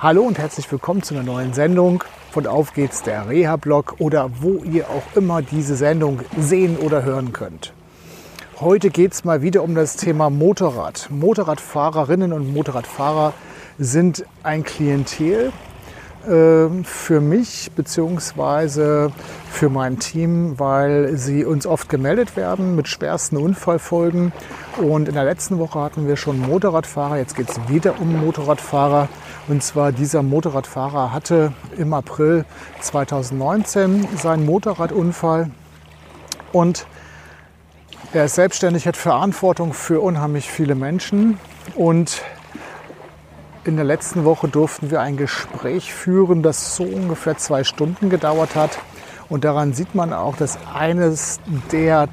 Hallo und herzlich willkommen zu einer neuen Sendung von Auf geht's der Reha-Blog oder wo ihr auch immer diese Sendung sehen oder hören könnt. Heute geht es mal wieder um das Thema Motorrad. Motorradfahrerinnen und Motorradfahrer sind ein Klientel, für mich bzw. für mein Team, weil sie uns oft gemeldet werden mit schwersten Unfallfolgen. Und in der letzten Woche hatten wir schon Motorradfahrer, jetzt geht es wieder um Motorradfahrer. Und zwar dieser Motorradfahrer hatte im April 2019 seinen Motorradunfall und er ist selbstständig, hat Verantwortung für unheimlich viele Menschen und in der letzten Woche durften wir ein Gespräch führen, das so ungefähr zwei Stunden gedauert hat. Und daran sieht man auch, dass eines der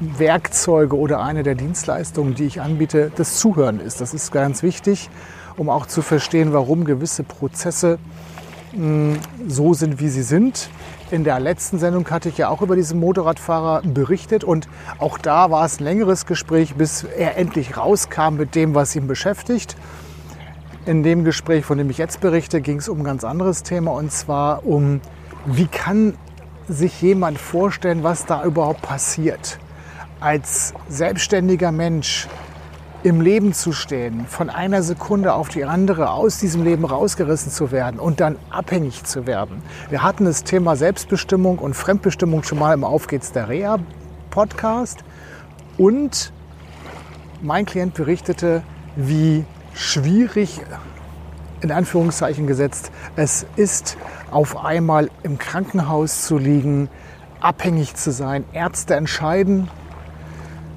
Werkzeuge oder eine der Dienstleistungen, die ich anbiete, das Zuhören ist. Das ist ganz wichtig, um auch zu verstehen, warum gewisse Prozesse mh, so sind, wie sie sind. In der letzten Sendung hatte ich ja auch über diesen Motorradfahrer berichtet und auch da war es ein längeres Gespräch, bis er endlich rauskam mit dem, was ihn beschäftigt. In dem Gespräch, von dem ich jetzt berichte, ging es um ein ganz anderes Thema und zwar um, wie kann sich jemand vorstellen, was da überhaupt passiert. Als selbstständiger Mensch im Leben zu stehen, von einer Sekunde auf die andere aus diesem Leben rausgerissen zu werden und dann abhängig zu werden. Wir hatten das Thema Selbstbestimmung und Fremdbestimmung schon mal im Auf geht's der Reha Podcast und mein Klient berichtete, wie schwierig in Anführungszeichen gesetzt es ist, auf einmal im Krankenhaus zu liegen, abhängig zu sein. Ärzte entscheiden,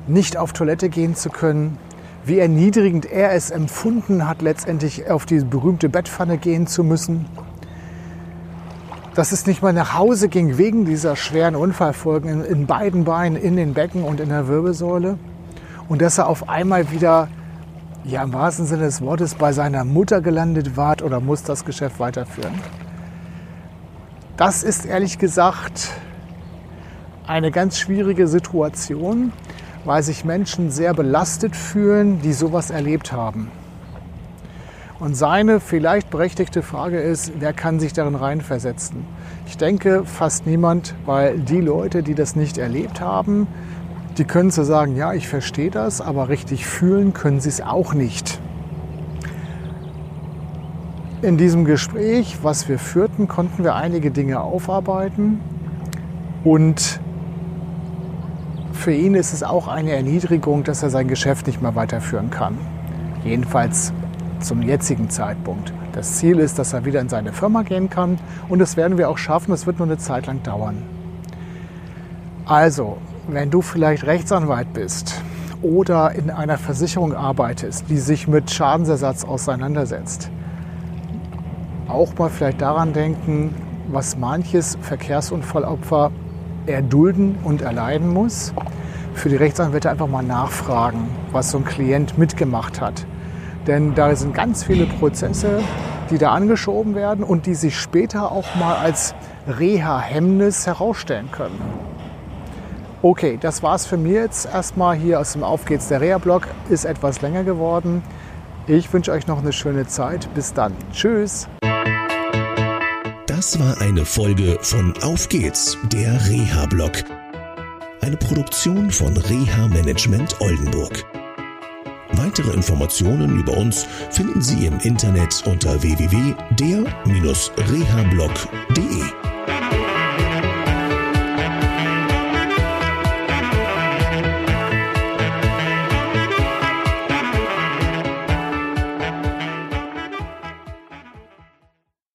nicht auf Toilette gehen zu können. Wie erniedrigend er es empfunden hat, letztendlich auf die berühmte Bettpfanne gehen zu müssen. Dass es nicht mal nach Hause ging wegen dieser schweren Unfallfolgen in, beiden Beinen, in den Becken und in der Wirbelsäule. Und dass er auf einmal wieder ja im wahrsten Sinne des Wortes bei seiner Mutter gelandet wart oder muss das Geschäft weiterführen. Das ist ehrlich gesagt eine ganz schwierige Situation, weil sich Menschen sehr belastet fühlen, die sowas erlebt haben. Und seine vielleicht berechtigte Frage ist, wer kann sich darin reinversetzen? Ich denke fast niemand, weil die Leute, die das nicht erlebt haben, die können zu sagen, ja, ich verstehe das, aber richtig fühlen können sie es auch nicht. In diesem Gespräch, was wir führten, konnten wir einige Dinge aufarbeiten und für ihn ist es auch eine Erniedrigung, dass er sein Geschäft nicht mehr weiterführen kann. Jedenfalls zum jetzigen Zeitpunkt. Das Ziel ist, dass er wieder in seine Firma gehen kann und das werden wir auch schaffen. Das wird nur eine Zeit lang dauern. Also, wenn du vielleicht Rechtsanwalt bist oder in einer Versicherung arbeitest, die sich mit Schadensersatz auseinandersetzt, auch mal vielleicht daran denken, was manches Verkehrsunfallopfer erdulden und erleiden muss. Für die Rechtsanwälte einfach mal nachfragen, was so ein Klient mitgemacht hat. Denn da sind ganz viele Prozesse, die da angeschoben werden und die sich später auch mal als Reha-Hemmnis herausstellen können. Okay, das war's für mich jetzt erstmal hier aus dem Auf geht's der Reha-Blog. Ist etwas länger geworden. Ich wünsche euch noch eine schöne Zeit. Bis dann. Tschüss. Das war eine Folge von Auf geht's, der Reha-Blog. Eine Produktion von Reha Management Oldenburg. Weitere Informationen über uns finden Sie im Internet unter www.der-rehablog.de.